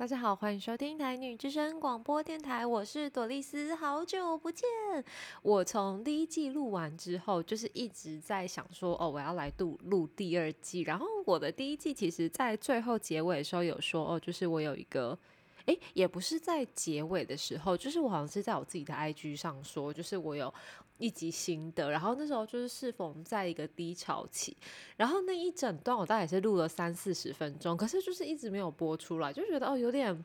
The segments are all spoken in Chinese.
大家好，欢迎收听台女之声广播电台，我是朵丽丝，好久不见。我从第一季录完之后，就是一直在想说，哦，我要来录录第二季。然后我的第一季其实，在最后结尾的时候有说，哦，就是我有一个。诶，也不是在结尾的时候，就是我好像是在我自己的 IG 上说，就是我有一集新的，然后那时候就是适逢在一个低潮期，然后那一整段我大概也是录了三四十分钟，可是就是一直没有播出来，就觉得哦有点，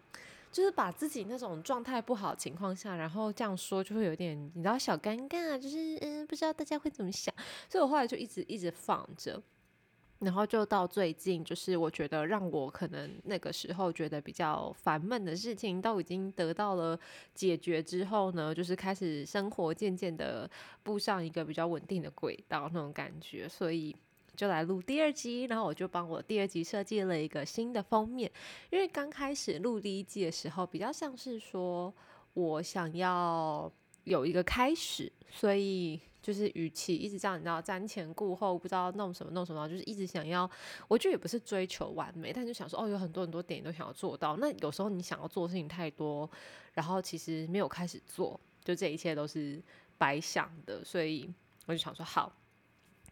就是把自己那种状态不好情况下，然后这样说就会有点你知道小尴尬，就是嗯不知道大家会怎么想，所以我后来就一直一直放着。然后就到最近，就是我觉得让我可能那个时候觉得比较烦闷的事情，都已经得到了解决之后呢，就是开始生活渐渐的步上一个比较稳定的轨道那种感觉，所以就来录第二集。然后我就帮我第二集设计了一个新的封面，因为刚开始录第一季的时候，比较像是说我想要有一个开始，所以。就是语气一直这样，你知道瞻前顾后，不知道弄什么弄什么，就是一直想要，我觉得也不是追求完美，但就想说，哦，有很多很多点都想要做到。那有时候你想要做的事情太多，然后其实没有开始做，就这一切都是白想的。所以我就想说，好。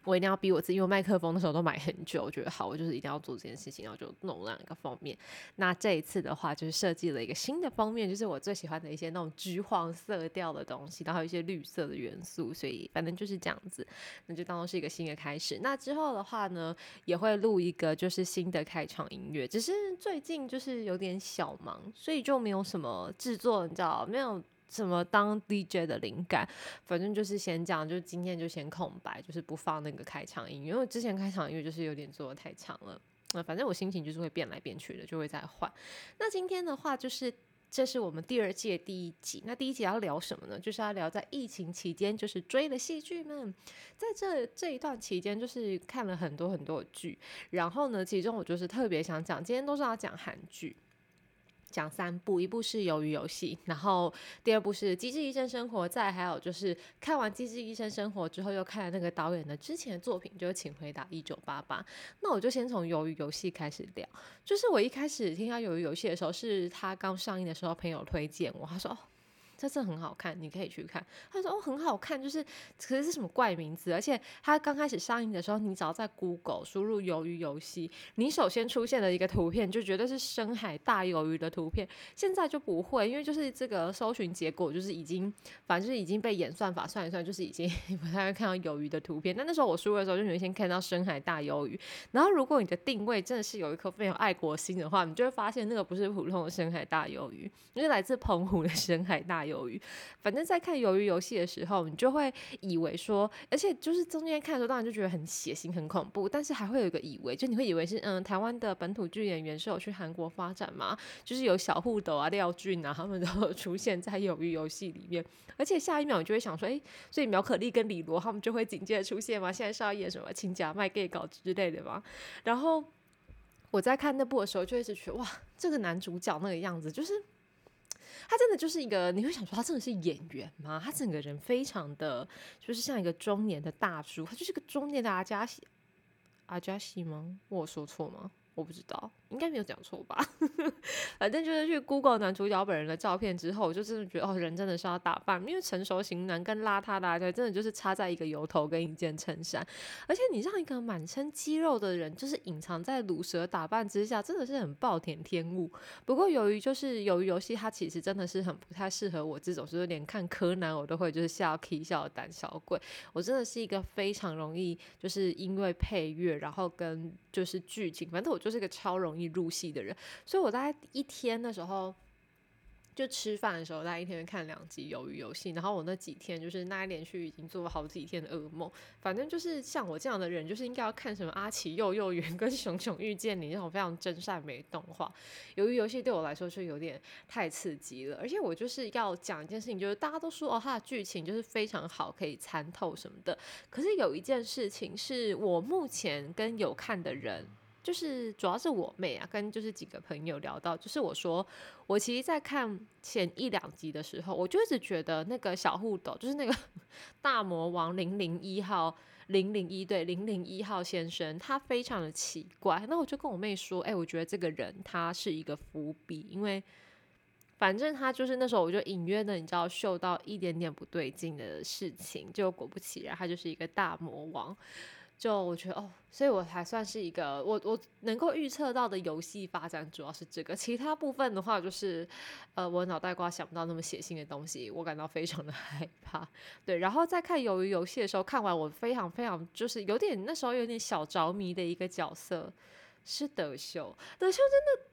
我一定要逼我自己，因为麦克风的时候都买很久，我觉得好，我就是一定要做这件事情，然后就弄了一个封面。那这一次的话，就是设计了一个新的封面，就是我最喜欢的一些那种橘黄色调的东西，然后一些绿色的元素，所以反正就是这样子，那就当做是一个新的开始。那之后的话呢，也会录一个就是新的开场音乐，只是最近就是有点小忙，所以就没有什么制作，你知道没有。什么当 DJ 的灵感，反正就是先讲，就今天就先空白，就是不放那个开场音乐，因为之前开场音乐就是有点做的太长了。那反正我心情就是会变来变去的，就会再换。那今天的话，就是这是我们第二届第一集。那第一集要聊什么呢？就是要聊在疫情期间就是追的戏剧们，在这这一段期间就是看了很多很多的剧。然后呢，其中我就是特别想讲，今天都是要讲韩剧。讲三部，一部是《鱿鱼游戏》，然后第二部是《机智医生生活》，再还有就是看完《机智医生生活》之后，又看了那个导演的之前的作品，就是《请回答一九八八》。那我就先从《鱿鱼游戏》开始聊，就是我一开始听到《鱿鱼游戏》的时候，是他刚上映的时候，朋友推荐我，他说哦。这次很好看，你可以去看。他说：“哦，很好看，就是可是是什么怪名字？而且他刚开始上映的时候，你只要在 Google 输入‘鱿鱼游戏’，你首先出现的一个图片就绝对是深海大鱿鱼的图片。现在就不会，因为就是这个搜寻结果就是已经，反正就是已经被演算法算一算，就是已经 不太会看到鱿鱼的图片。但那时候我输入的时候，就会先看到深海大鱿鱼。然后如果你的定位真的是有一颗非常爱国心的话，你就会发现那个不是普通的深海大鱿鱼，那是来自澎湖的深海大鱿。”鱿鱼，反正在看鱿鱼游戏的时候，你就会以为说，而且就是中间看的时候，当然就觉得很血腥、很恐怖，但是还会有一个以为，就你会以为是嗯，台湾的本土剧演员是有去韩国发展嘛？就是有小护斗啊、廖俊啊，他们都有出现在鱿鱼游戏里面，而且下一秒你就会想说，哎，所以苗可丽跟李罗他们就会紧接着出现吗？现在是要演什么亲家卖 gay 稿之类的吗？然后我在看那部的时候，就一直觉得哇，这个男主角那个样子，就是。他真的就是一个，你会想说他真的是演员吗？他整个人非常的，就是像一个中年的大叔，他就是个中年的阿加西，阿加西吗？我说错吗？我不知道，应该没有讲错吧？反正就是去 Google 男主角本人的照片之后，我就真的觉得哦，人真的是要打扮，因为成熟型男跟邋遢的，真的就是差在一个油头跟一件衬衫。而且你让一个满身肌肉的人，就是隐藏在卤蛇打扮之下，真的是很暴殄天物。不过由于就是由于游戏，它其实真的是很不太适合我这种，就是连看柯南我都会就是笑 K 笑的胆小鬼。我真的是一个非常容易就是因为配乐，然后跟就是剧情，反正我。就是个超容易入戏的人，所以我大概一天的时候。就吃饭的时候，大家一天看两集《鱿鱼游戏》，然后我那几天就是那一连续已经做了好几天的噩梦。反正就是像我这样的人，就是应该要看什么阿奇幼幼园跟熊熊遇见你那种非常真善美动画。鱿鱼游戏对我来说是有点太刺激了，而且我就是要讲一件事情，就是大家都说哦，它的剧情就是非常好，可以参透什么的。可是有一件事情是我目前跟有看的人。就是主要是我妹啊，跟就是几个朋友聊到，就是我说我其实，在看前一两集的时候，我就一直觉得那个小护斗，就是那个 大魔王零零一号。零零一对零零一号先生，他非常的奇怪。那我就跟我妹说，哎，我觉得这个人他是一个伏笔，因为反正他就是那时候我就隐约的你知道嗅到一点点不对劲的事情，就果不其然，他就是一个大魔王。就我觉得哦，所以我还算是一个我我能够预测到的游戏发展主要是这个，其他部分的话就是，呃，我脑袋瓜想不到那么血腥的东西，我感到非常的害怕。对，然后在看鱿鱼游戏的时候，看完我非常非常就是有点那时候有点小着迷的一个角色是德秀，德秀真的。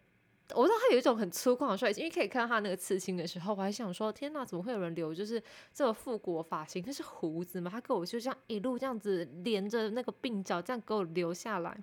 我知道他有一种很粗犷的帅气，因为可以看到他那个刺青的时候，我还想说，天哪，怎么会有人留就是这个复古发型？那是胡子吗？他给我就这样一路这样子连着那个鬓角这样给我留下来，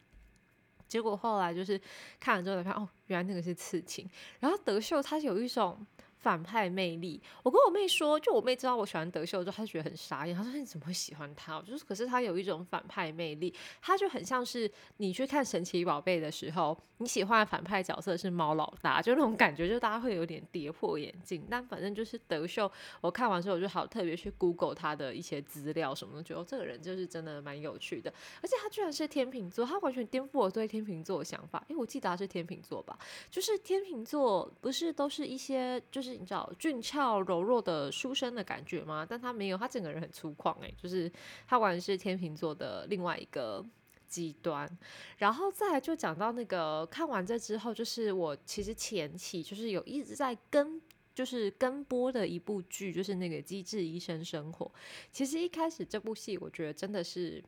结果后来就是看了之后才看，哦，原来那个是刺青。然后德秀他有一种。反派魅力，我跟我妹说，就我妹知道我喜欢德秀之后，她觉得很傻眼。她说：“你怎么会喜欢他？”就是，可是他有一种反派魅力，他就很像是你去看神奇宝贝的时候，你喜欢的反派角色是猫老大，就那种感觉，就大家会有点跌破眼镜。但反正就是德秀，我看完之后我就好特别去 Google 他的一些资料什么的，觉得这个人就是真的蛮有趣的。而且他居然是天秤座，他完全颠覆我对天秤座的想法。因为我记得他是天秤座吧？就是天秤座不是都是一些就是。是你知道俊俏柔弱的书生的感觉吗？但他没有，他整个人很粗犷诶，就是他完全是天秤座的另外一个极端。然后再来就讲到那个看完这之后，就是我其实前期就是有一直在跟就是跟播的一部剧，就是那个《机智医生生活》。其实一开始这部戏，我觉得真的是。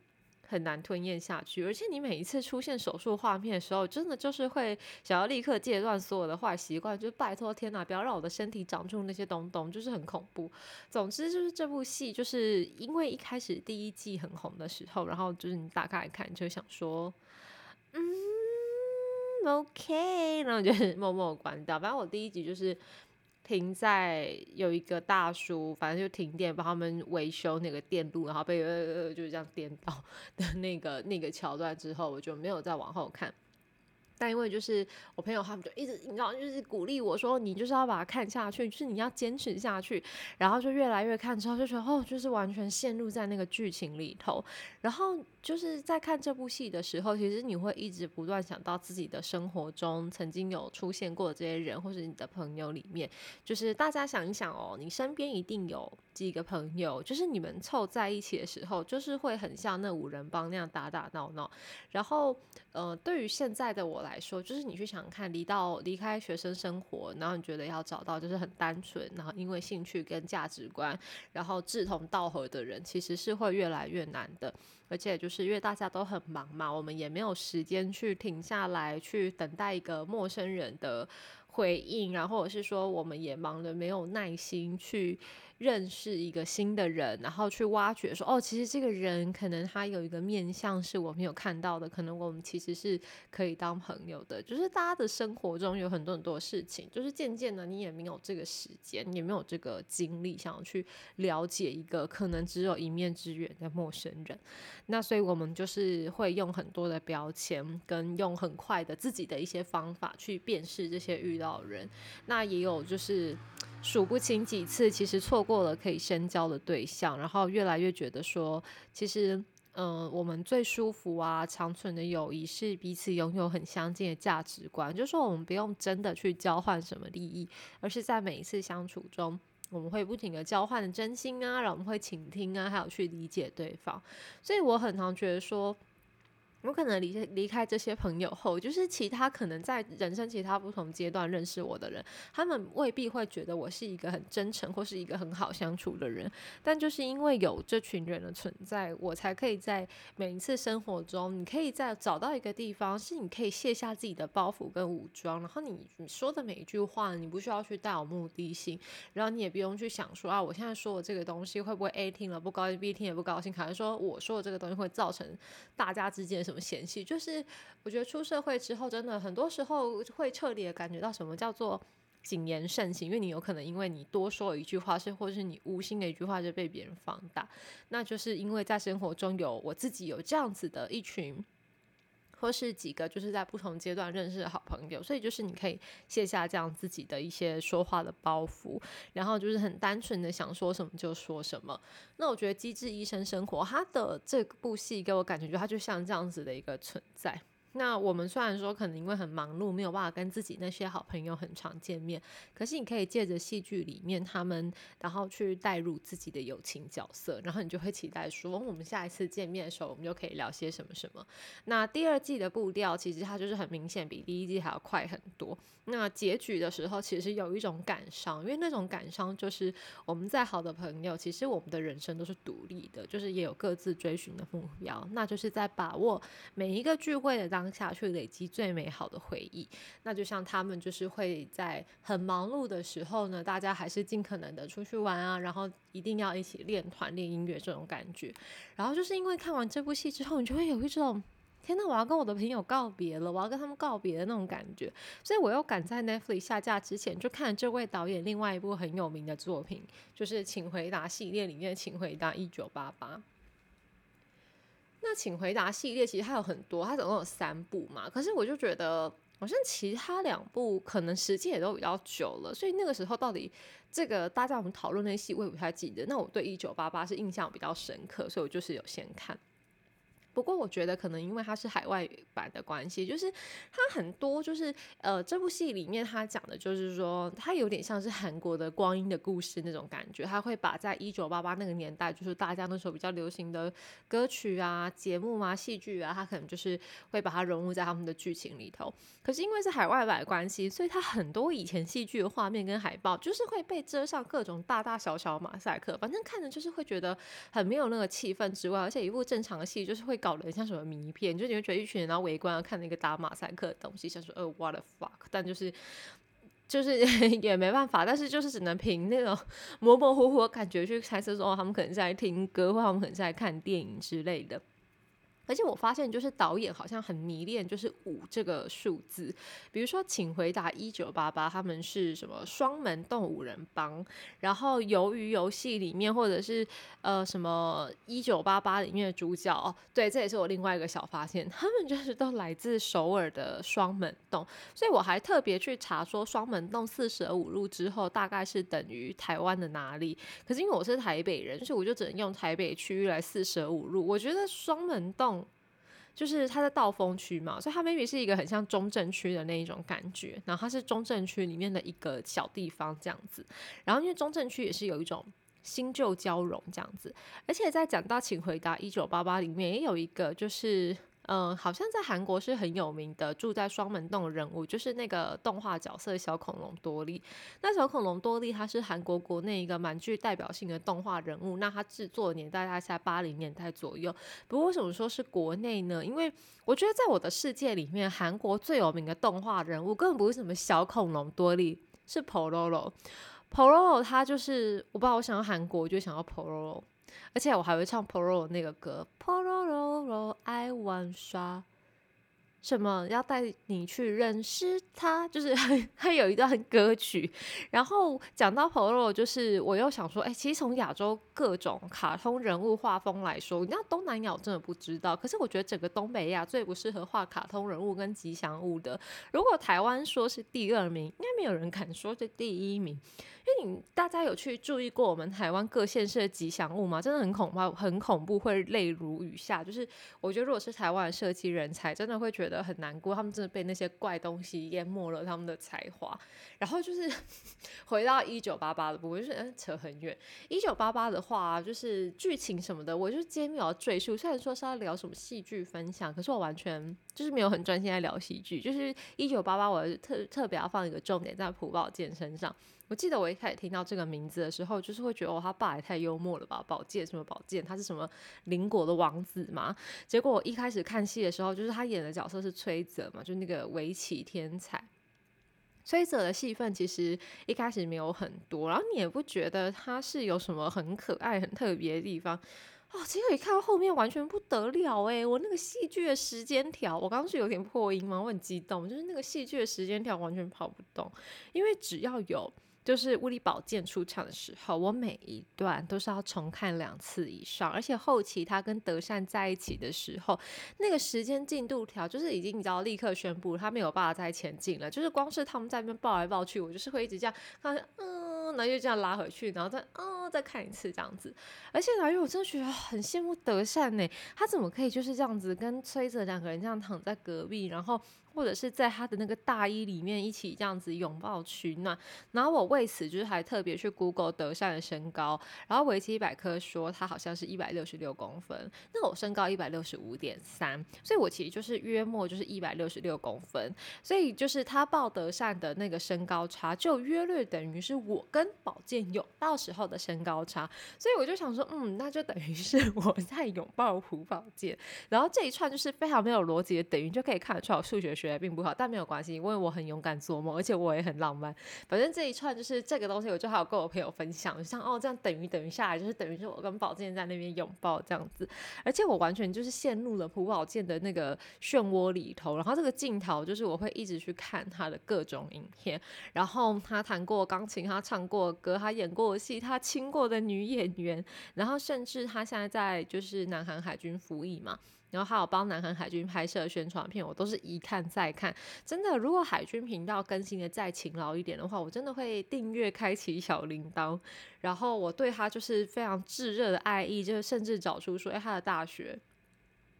很难吞咽下去，而且你每一次出现手术画面的时候，真的就是会想要立刻戒断所有的坏习惯，就拜托天哪，不要让我的身体长出那些东东，就是很恐怖。总之就是这部戏，就是因为一开始第一季很红的时候，然后就是你打开来看，就想说，嗯，OK，然后就是 默默关掉。反正我第一集就是。停在有一个大叔，反正就停电，帮他们维修那个电路，然后被呃呃就是这样颠倒的那个那个桥段之后，我就没有再往后看。但因为就是我朋友他们就一直你知道就是鼓励我说你就是要把它看下去，就是你要坚持下去，然后就越来越看之后就觉得哦就是完全陷入在那个剧情里头，然后就是在看这部戏的时候，其实你会一直不断想到自己的生活中曾经有出现过这些人，或者你的朋友里面，就是大家想一想哦，你身边一定有几个朋友，就是你们凑在一起的时候，就是会很像那五人帮那样打打闹闹，然后呃对于现在的我来。来说，就是你去想看，离到离开学生生活，然后你觉得要找到就是很单纯，然后因为兴趣跟价值观，然后志同道合的人，其实是会越来越难的。而且就是因为大家都很忙嘛，我们也没有时间去停下来去等待一个陌生人的回应，然后或者是说我们也忙的没有耐心去。认识一个新的人，然后去挖掘，说哦，其实这个人可能他有一个面相是我没有看到的，可能我们其实是可以当朋友的。就是大家的生活中有很多很多事情，就是渐渐的你也没有这个时间，也没有这个精力，想要去了解一个可能只有一面之缘的陌生人。那所以我们就是会用很多的标签，跟用很快的自己的一些方法去辨识这些遇到的人。那也有就是。数不清几次，其实错过了可以深交的对象，然后越来越觉得说，其实，嗯，我们最舒服啊、长存的友谊是彼此拥有很相近的价值观，就是说我们不用真的去交换什么利益，而是在每一次相处中，我们会不停的交换真心啊，然后我们会倾听啊，还有去理解对方，所以我很常觉得说。我可能离离开这些朋友后，就是其他可能在人生其他不同阶段认识我的人，他们未必会觉得我是一个很真诚或是一个很好相处的人。但就是因为有这群人的存在，我才可以在每一次生活中，你可以在找到一个地方，是你可以卸下自己的包袱跟武装，然后你你说的每一句话，你不需要去带有目的性，然后你也不用去想说啊，我现在说的这个东西会不会 A 听了不高兴，B 听也不高兴，可能说我说的这个东西会造成大家之间。什么嫌弃？就是我觉得出社会之后，真的很多时候会彻底的感觉到什么叫做谨言慎行，因为你有可能因为你多说一句话，是或是你无心的一句话就被别人放大。那就是因为在生活中有我自己有这样子的一群。或是几个就是在不同阶段认识的好朋友，所以就是你可以卸下这样自己的一些说话的包袱，然后就是很单纯的想说什么就说什么。那我觉得《机智医生生活》他的这部戏给我感觉，就它就像这样子的一个存在。那我们虽然说可能因为很忙碌，没有办法跟自己那些好朋友很常见面，可是你可以借着戏剧里面他们，然后去带入自己的友情角色，然后你就会期待说，我们下一次见面的时候，我们就可以聊些什么什么。那第二季的步调其实它就是很明显比第一季还要快很多。那结局的时候，其实有一种感伤，因为那种感伤就是我们再好的朋友，其实我们的人生都是独立的，就是也有各自追寻的目标，那就是在把握每一个聚会的当。当下去累积最美好的回忆，那就像他们就是会在很忙碌的时候呢，大家还是尽可能的出去玩啊，然后一定要一起练团练音乐这种感觉。然后就是因为看完这部戏之后，你就会有一种天呐，我要跟我的朋友告别了，我要跟他们告别的那种感觉。所以我又赶在 Netflix 下架之前，就看了这位导演另外一部很有名的作品，就是《请回答》系列里面《请回答一九八八》。那请回答系列其实它有很多，它总共有三部嘛。可是我就觉得好像其他两部可能时间也都比较久了，所以那个时候到底这个大家我们讨论那些戏，我也不太记得。那我对一九八八是印象比较深刻，所以我就是有先看。不过我觉得可能因为它是海外版的关系，就是它很多就是呃这部戏里面它讲的就是说它有点像是韩国的光阴的故事那种感觉，它会把在一九八八那个年代就是大家那时候比较流行的歌曲啊、节目啊、戏剧啊，它可能就是会把它融入在他们的剧情里头。可是因为是海外版的关系，所以它很多以前戏剧的画面跟海报就是会被遮上各种大大小小马赛克，反正看着就是会觉得很没有那个气氛之外，而且一部正常的戏就是会搞得很像什么迷片，就你会觉得一群人然后围观看那个打马赛克的东西，想说呃 what the fuck，但就是就是 也没办法，但是就是只能凭那种模模糊糊的感觉去猜测说，哦，他们可能是在听歌，或他们可能是在看电影之类的。而且我发现，就是导演好像很迷恋，就是五这个数字。比如说，请回答一九八八，他们是什么双门洞五人帮？然后鱿鱼游戏里面，或者是呃什么一九八八里面的主角，对，这也是我另外一个小发现，他们就是都来自首尔的双门洞。所以我还特别去查说，双门洞四舍五入之后，大概是等于台湾的哪里？可是因为我是台北人，所以我就只能用台北区域来四舍五入。我觉得双门洞。就是它在道风区嘛，所以它 maybe 是一个很像中正区的那一种感觉，然后它是中正区里面的一个小地方这样子，然后因为中正区也是有一种新旧交融这样子，而且在讲到请回答一九八八里面也有一个就是。嗯，好像在韩国是很有名的，住在双门洞的人物，就是那个动画角色小恐龙多利。那小恐龙多利，它是韩国国内一个蛮具代表性的动画人物。那它制作年代大概在八零年代左右。不过为什么说是国内呢？因为我觉得在我的世界里面，韩国最有名的动画人物根本不是什么小恐龙多利，是 Pororo。Pororo 他就是我不知道，我想要韩国，我就想要 Pororo。而且我还会唱 Poro 那个歌 Pororo 说爱玩耍什么要带你去认识他？就是他有一段歌曲，然后讲到 Poro，就是我又想说，哎，其实从亚洲各种卡通人物画风来说，你知道东南亚我真的不知道，可是我觉得整个东北亚最不适合画卡通人物跟吉祥物的。如果台湾说是第二名，应该没有人敢说是第一名。因为你大家有去注意过我们台湾各县市的吉祥物吗？真的很恐怕，很恐怖，会泪如雨下。就是我觉得，如果是台湾的设计人才，真的会觉得很难过。他们真的被那些怪东西淹没了他们的才华。然后就是 回到一九八八的部分，就是扯很远。一九八八的话，就是剧情什么的，我就今天没有赘述。虽然说是要聊什么戏剧分享，可是我完全就是没有很专心在聊戏剧。就是一九八八，我特特别要放一个重点在朴宝剑身上。我记得我一开始听到这个名字的时候，就是会觉得哦，他爸也太幽默了吧！宝剑什么宝剑？他是什么邻国的王子嘛？结果我一开始看戏的时候，就是他演的角色是崔泽嘛，就那个围棋天才。崔泽的戏份其实一开始没有很多，然后你也不觉得他是有什么很可爱、很特别的地方哦。结果一看到后面，完全不得了诶，我那个戏剧的时间条，我刚刚是有点破音吗？我很激动，就是那个戏剧的时间条完全跑不动，因为只要有。就是物理宝剑出场的时候，我每一段都是要重看两次以上，而且后期他跟德善在一起的时候，那个时间进度条就是已经你知道立刻宣布他没有办法再前进了，就是光是他们在那边抱来抱去，我就是会一直这样，看嗯，然后就这样拉回去，然后再嗯再看一次这样子，而且因为我真的觉得很羡慕德善呢，他怎么可以就是这样子跟崔泽两个人这样躺在隔壁，然后。或者是在他的那个大衣里面一起这样子拥抱取暖，然后我为此就是还特别去 Google 德善的身高，然后维基百科说他好像是一百六十六公分，那我身高一百六十五点三，所以我其实就是约莫就是一百六十六公分，所以就是他抱德善的那个身高差，就约略等于是我跟宝剑拥抱时候的身高差，所以我就想说，嗯，那就等于是 我在拥抱胡宝剑，然后这一串就是非常没有逻辑的等于，就可以看得出来我数学。学的并不好，但没有关系，因为我很勇敢做梦，而且我也很浪漫。反正这一串就是这个东西，我就还有跟我朋友分享，像哦这样等于等于下来，就是等于是我跟宝剑在那边拥抱这样子，而且我完全就是陷入了朴宝剑的那个漩涡里头。然后这个镜头就是我会一直去看他的各种影片，然后他弹过钢琴，他唱过歌，他演过戏，他亲过的女演员，然后甚至他现在在就是南韩海军服役嘛。然后还有帮南韩海军拍摄宣传片，我都是一看再看。真的，如果海军频道更新的再勤劳一点的话，我真的会订阅开启小铃铛。然后我对他就是非常炙热的爱意，就是甚至找出说，哎，他的大学，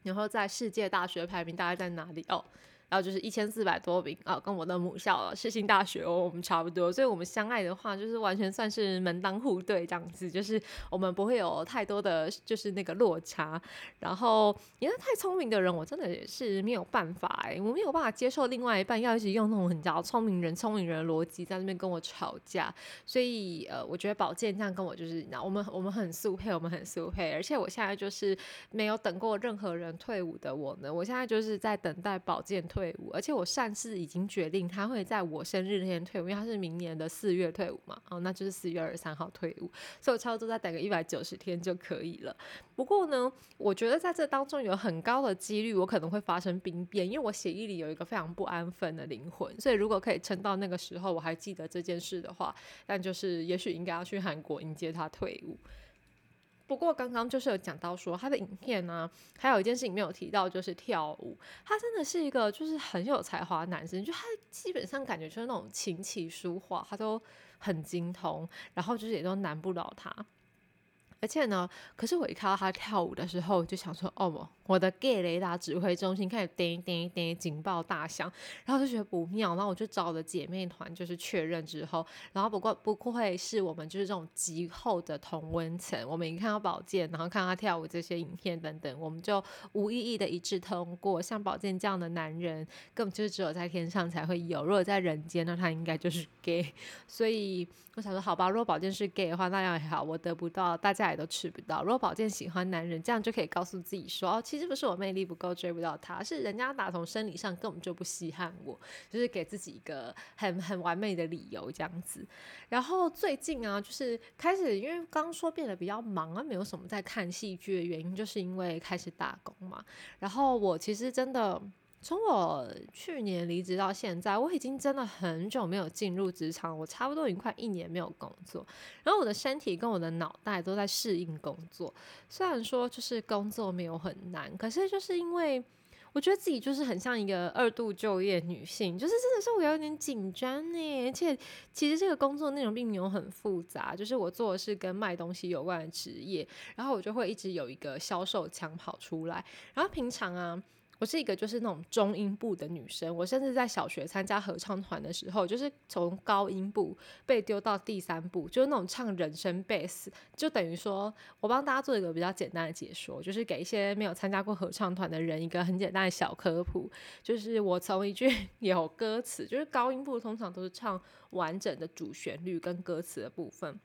然后在世界大学排名大概在哪里？哦。然后就是一千四百多名啊，跟我的母校世新大学哦，我们差不多，所以我们相爱的话，就是完全算是门当户对这样子，就是我们不会有太多的就是那个落差。然后因为太聪明的人，我真的也是没有办法哎，我没有办法接受另外一半要一直用那种很叫聪明人、聪明人的逻辑在那边跟我吵架。所以呃，我觉得宝剑这样跟我就是，那我们我们很速配，我们很速配，而且我现在就是没有等过任何人退伍的我呢，我现在就是在等待宝剑退。退伍，而且我擅自已经决定他会在我生日那天退伍，因为他是明年的四月退伍嘛，哦，那就是四月二十三号退伍，所以我差不多再等个一百九十天就可以了。不过呢，我觉得在这当中有很高的几率，我可能会发生兵变，因为我血液里有一个非常不安分的灵魂，所以如果可以撑到那个时候，我还记得这件事的话，但就是也许应该要去韩国迎接他退伍。不过刚刚就是有讲到说他的影片呢，还有一件事情没有提到，就是跳舞。他真的是一个就是很有才华的男生，就他基本上感觉就是那种琴棋书画，他都很精通，然后就是也都难不倒他。而且呢，可是我一看到他跳舞的时候，就想说，哦，我的 gay 雷达指挥中心开始叮叮叮警报大响，然后就觉得不妙，然后我就找了姐妹团，就是确认之后，然后不过不愧是我们就是这种极厚的同温层，我们一看到宝剑，然后看他跳舞这些影片等等，我们就无意义的一致通过，像宝剑这样的男人，根本就是只有在天上才会有，如果在人间，那他应该就是 gay，所以我想说，好吧，如果宝剑是 gay 的话，那样也好，我得不到，大家。都吃不到。如果宝剑喜欢男人，这样就可以告诉自己说：哦，其实不是我魅力不够追不到他，是人家打从生理上根本就不稀罕我，就是给自己一个很很完美的理由这样子。然后最近啊，就是开始因为刚说变得比较忙啊，没有什么在看戏剧的原因，就是因为开始打工嘛。然后我其实真的。从我去年离职到现在，我已经真的很久没有进入职场，我差不多已经快一年没有工作。然后我的身体跟我的脑袋都在适应工作。虽然说就是工作没有很难，可是就是因为我觉得自己就是很像一个二度就业女性，就是真的是我有点紧张呢。而且其实这个工作内容并没有很复杂，就是我做的是跟卖东西有关的职业，然后我就会一直有一个销售腔跑出来。然后平常啊。我是一个就是那种中音部的女生，我甚至在小学参加合唱团的时候，就是从高音部被丢到第三部，就是那种唱人声贝斯，就等于说我帮大家做一个比较简单的解说，就是给一些没有参加过合唱团的人一个很简单的小科普，就是我从一句 有歌词，就是高音部通常都是唱完整的主旋律跟歌词的部分。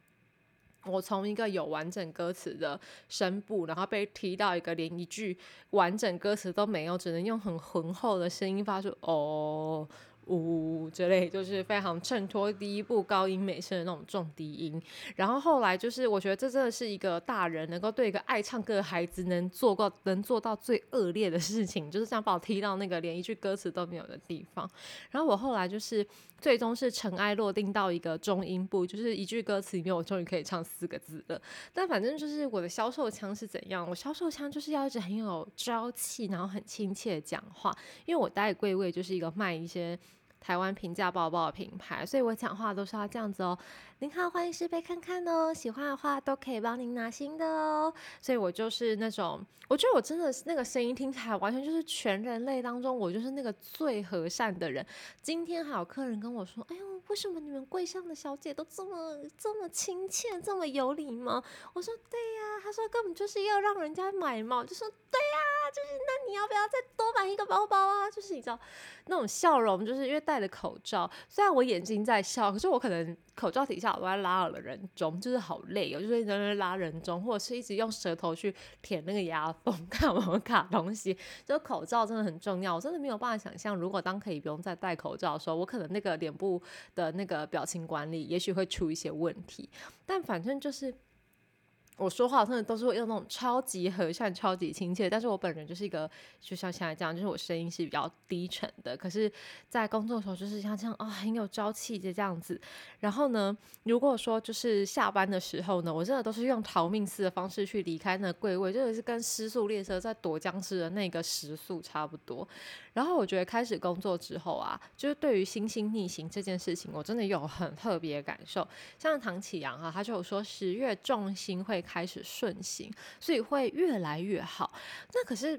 我从一个有完整歌词的声部，然后被踢到一个连一句完整歌词都没有，只能用很浑厚的声音发出“哦呜呜呜之类，就是非常衬托第一部高音美声的那种重低音。然后后来就是，我觉得这真的是一个大人能够对一个爱唱歌的孩子能做过能做到最恶劣的事情，就是这样把我踢到那个连一句歌词都没有的地方。然后我后来就是最终是尘埃落定到一个中音部，就是一句歌词里面我终于可以唱四个字了。但反正就是我的销售腔是怎样，我销售腔就是要一直很有朝气，然后很亲切讲话，因为我待柜位就是一个卖一些。台湾平价包包的品牌，所以我讲话都是要这样子哦。您好，欢迎试背看看哦，喜欢的话都可以帮您拿新的哦。所以我就是那种，我觉得我真的那个声音听起来完全就是全人类当中，我就是那个最和善的人。今天还有客人跟我说：“哎呦，为什么你们柜上的小姐都这么这么亲切，这么有礼貌？”我说：“对呀。”他说：“根本就是要让人家买嘛。”我就说：“对呀，就是那你要不要再多买一个包包啊？”就是你知道。那种笑容，就是因为戴着口罩，虽然我眼睛在笑，可是我可能口罩底下我要拉耳人中，就是好累哦，就是在那拉人中，或者是一直用舌头去舔那个牙缝，看有没有卡东西。就口罩真的很重要，我真的没有办法想象，如果当可以不用再戴口罩的时候，我可能那个脸部的那个表情管理，也许会出一些问题。但反正就是。我说话真的都是用那种超级和善、超级亲切，但是我本人就是一个，就像现在这样，就是我声音是比较低沉的。可是，在工作的时候就是像这样啊，很有朝气的这样子。然后呢，如果说就是下班的时候呢，我真的都是用逃命似的方式去离开那个柜位，就是跟失速列车在躲僵尸的那个时速差不多。然后我觉得开始工作之后啊，就是对于星星逆行这件事情，我真的有很特别的感受。像唐启阳哈，他就有说十月重心会开始顺行，所以会越来越好。那可是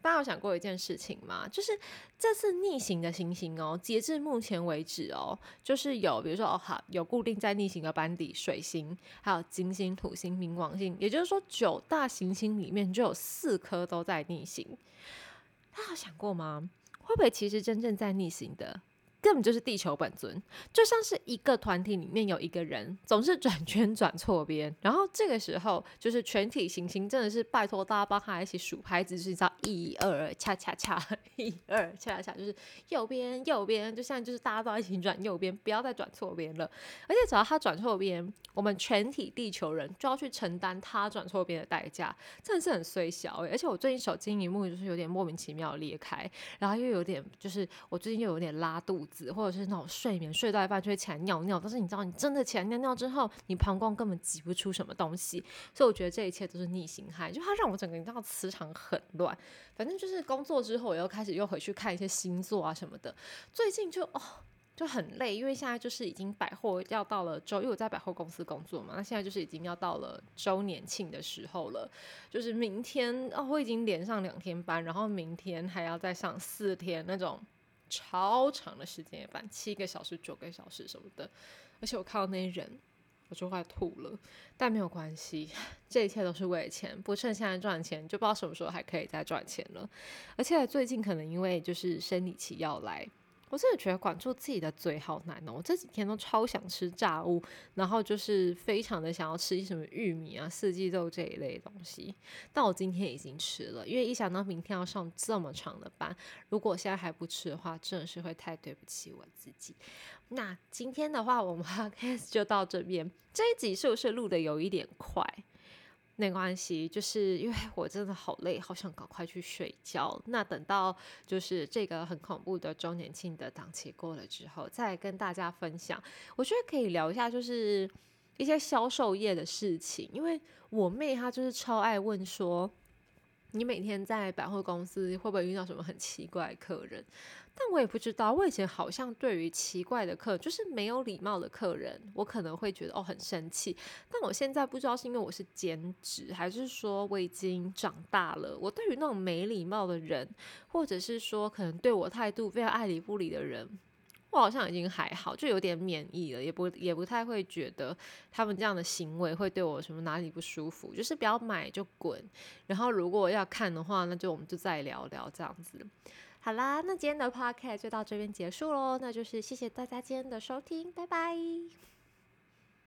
大家有想过一件事情吗？就是这次逆行的行星哦，截至目前为止哦，就是有比如说哦好有固定在逆行的班底，水星、还有金星、土星、冥王星，也就是说九大行星里面就有四颗都在逆行。大家有想过吗？会不会其实真正在逆行的？根本就是地球本尊，就像是一个团体里面有一个人总是转圈转错边，然后这个时候就是全体行星真的是拜托大家帮他一起数拍子，就是你知道一二恰恰恰，一二恰恰恰，就是右边右边，就像就是大家都要一起转右边，不要再转错边了。而且只要他转错边，我们全体地球人就要去承担他转错边的代价，真的是很衰小。而且我最近手机荧幕就是有点莫名其妙裂开，然后又有点就是我最近又有点拉肚子。或者是那种睡眠睡到一半就会起来尿尿，但是你知道，你真的起来尿尿之后，你膀胱根本挤不出什么东西，所以我觉得这一切都是逆行害，就它让我整个你知道磁场很乱。反正就是工作之后，我又开始又回去看一些星座啊什么的。最近就哦就很累，因为现在就是已经百货要到了周，因为我在百货公司工作嘛，那现在就是已经要到了周年庆的时候了，就是明天哦我已经连上两天班，然后明天还要再上四天那种。超长的时间班，七个小时、九个小时什么的，而且我看到那些人，我就快吐了。但没有关系，这一切都是为了钱，不趁现在赚钱，就不知道什么时候还可以再赚钱了。而且最近可能因为就是生理期要来。我真的觉得管住自己的嘴好难哦！我这几天都超想吃炸物，然后就是非常的想要吃一什么玉米啊、四季豆这一类东西。但我今天已经吃了，因为一想到明天要上这么长的班，如果现在还不吃的话，真的是会太对不起我自己。那今天的话，我们 p o 就到这边。这一集是不是录的有一点快？没关系，就是因为 我真的好累，好想赶快去睡觉。那等到就是这个很恐怖的周年庆的档期过了之后，再跟大家分享。我觉得可以聊一下，就是一些销售业的事情。因为我妹她就是超爱问说，你每天在百货公司会不会遇到什么很奇怪的客人？但我也不知道，我以前好像对于奇怪的客，就是没有礼貌的客人，我可能会觉得哦很生气。但我现在不知道是因为我是兼职，还是说我已经长大了，我对于那种没礼貌的人，或者是说可能对我态度非常爱理不理的人，我好像已经还好，就有点免疫了，也不也不太会觉得他们这样的行为会对我什么哪里不舒服。就是不要买就滚，然后如果要看的话，那就我们就再聊聊这样子。好啦，那今天的 podcast 就到这边结束喽。那就是谢谢大家今天的收听，拜拜。